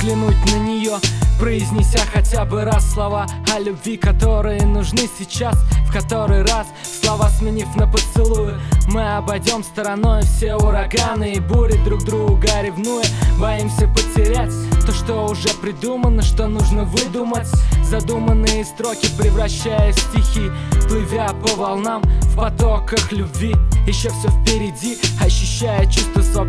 взглянуть на нее Произнеся хотя бы раз слова о любви, которые нужны сейчас В который раз, слова сменив на поцелуи Мы обойдем стороной все ураганы и бури Друг друга ревнуя, боимся потерять То, что уже придумано, что нужно выдумать. Задуманные строки превращая в стихи Плывя по волнам в потоках любви. Еще все впереди, ощущая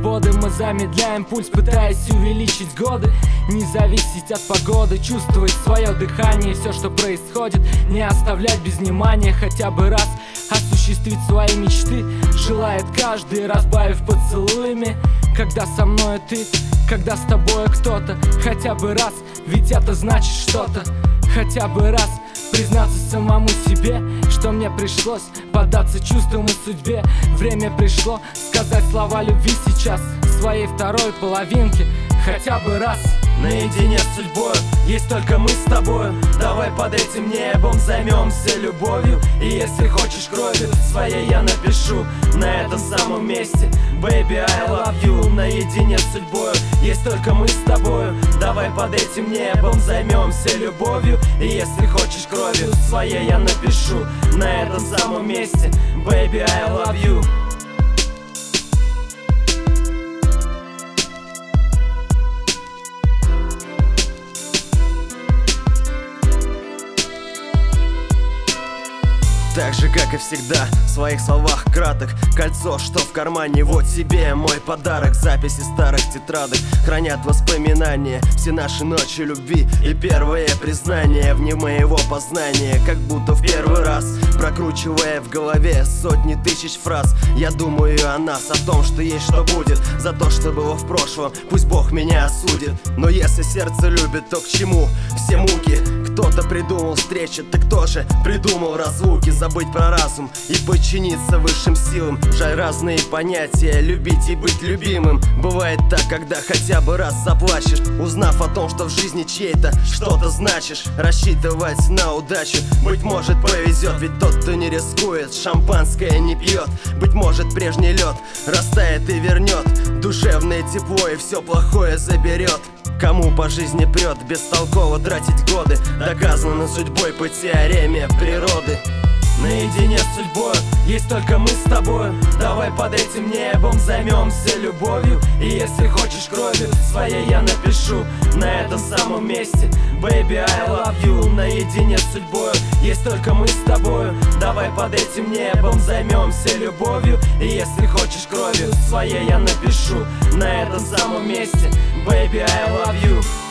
свободы Мы замедляем пульс, пытаясь увеличить годы. Не зависеть от погоды, чувствовать свое дыхание. Все, что происходит, не оставлять без внимания. Хотя бы раз осуществить свои мечты Желает каждый, разбавив поцелуями. Когда со мной ты, когда с тобой кто-то. Хотя бы раз, ведь это значит что-то. Хотя бы раз признаться самому себе Что мне пришлось поддаться чувствам и судьбе. Время пришло сказать слова любви сейчас Своей второй половинке хотя бы раз. Наедине с судьбой есть только мы с тобою. Давай под этим небом займемся любовью. И если хочешь крови своей я напишу На этом самом месте. Baby, I love you. Наедине с судьбой есть только мы с тобою. Давай под этим небом займемся любовью. И если хочешь крови своей я напишу На этом самом месте. Baby, I love you Так же, как и всегда, в своих словах краток. Кольцо, что в кармане, вот тебе мой подарок. Записи старых тетрадок хранят воспоминания. Все наши ночи любви и первое признание Вне моего познания, как будто в первый раз Прокручивая в голове сотни тысяч фраз. Я думаю о нас, о том, что есть, что будет. За то, что было в прошлом, пусть Бог меня осудит. Но если сердце любит, то к чему? Все муки? Кто-то придумал встречи, ты кто же придумал разлуки Забыть про разум и подчиниться высшим силам. Жаль разные понятия, любить и быть любимым. Бывает так, когда хотя бы раз заплачешь Узнав о том, что в жизни чьей-то что-то значишь. Рассчитывать на удачу, быть может повезет Ведь тот, кто не рискует, шампанское не пьет. Быть может прежний лед растает и вернет. Душевное тепло и все плохое заберет. Кому по жизни прет бестолково тратить годы? Доказано судьбой по теореме природы Наедине с судьбой. Есть только мы с тобой. Давай под этим небом займемся любовью. И если хочешь крови своей я напишу На этом самом месте. Baby, I love you. Наедине с судьбой. Есть только мы с тобой. Давай под этим небом займемся любовью. И если хочешь крови своей я напишу На этом самом месте. Baby, I love you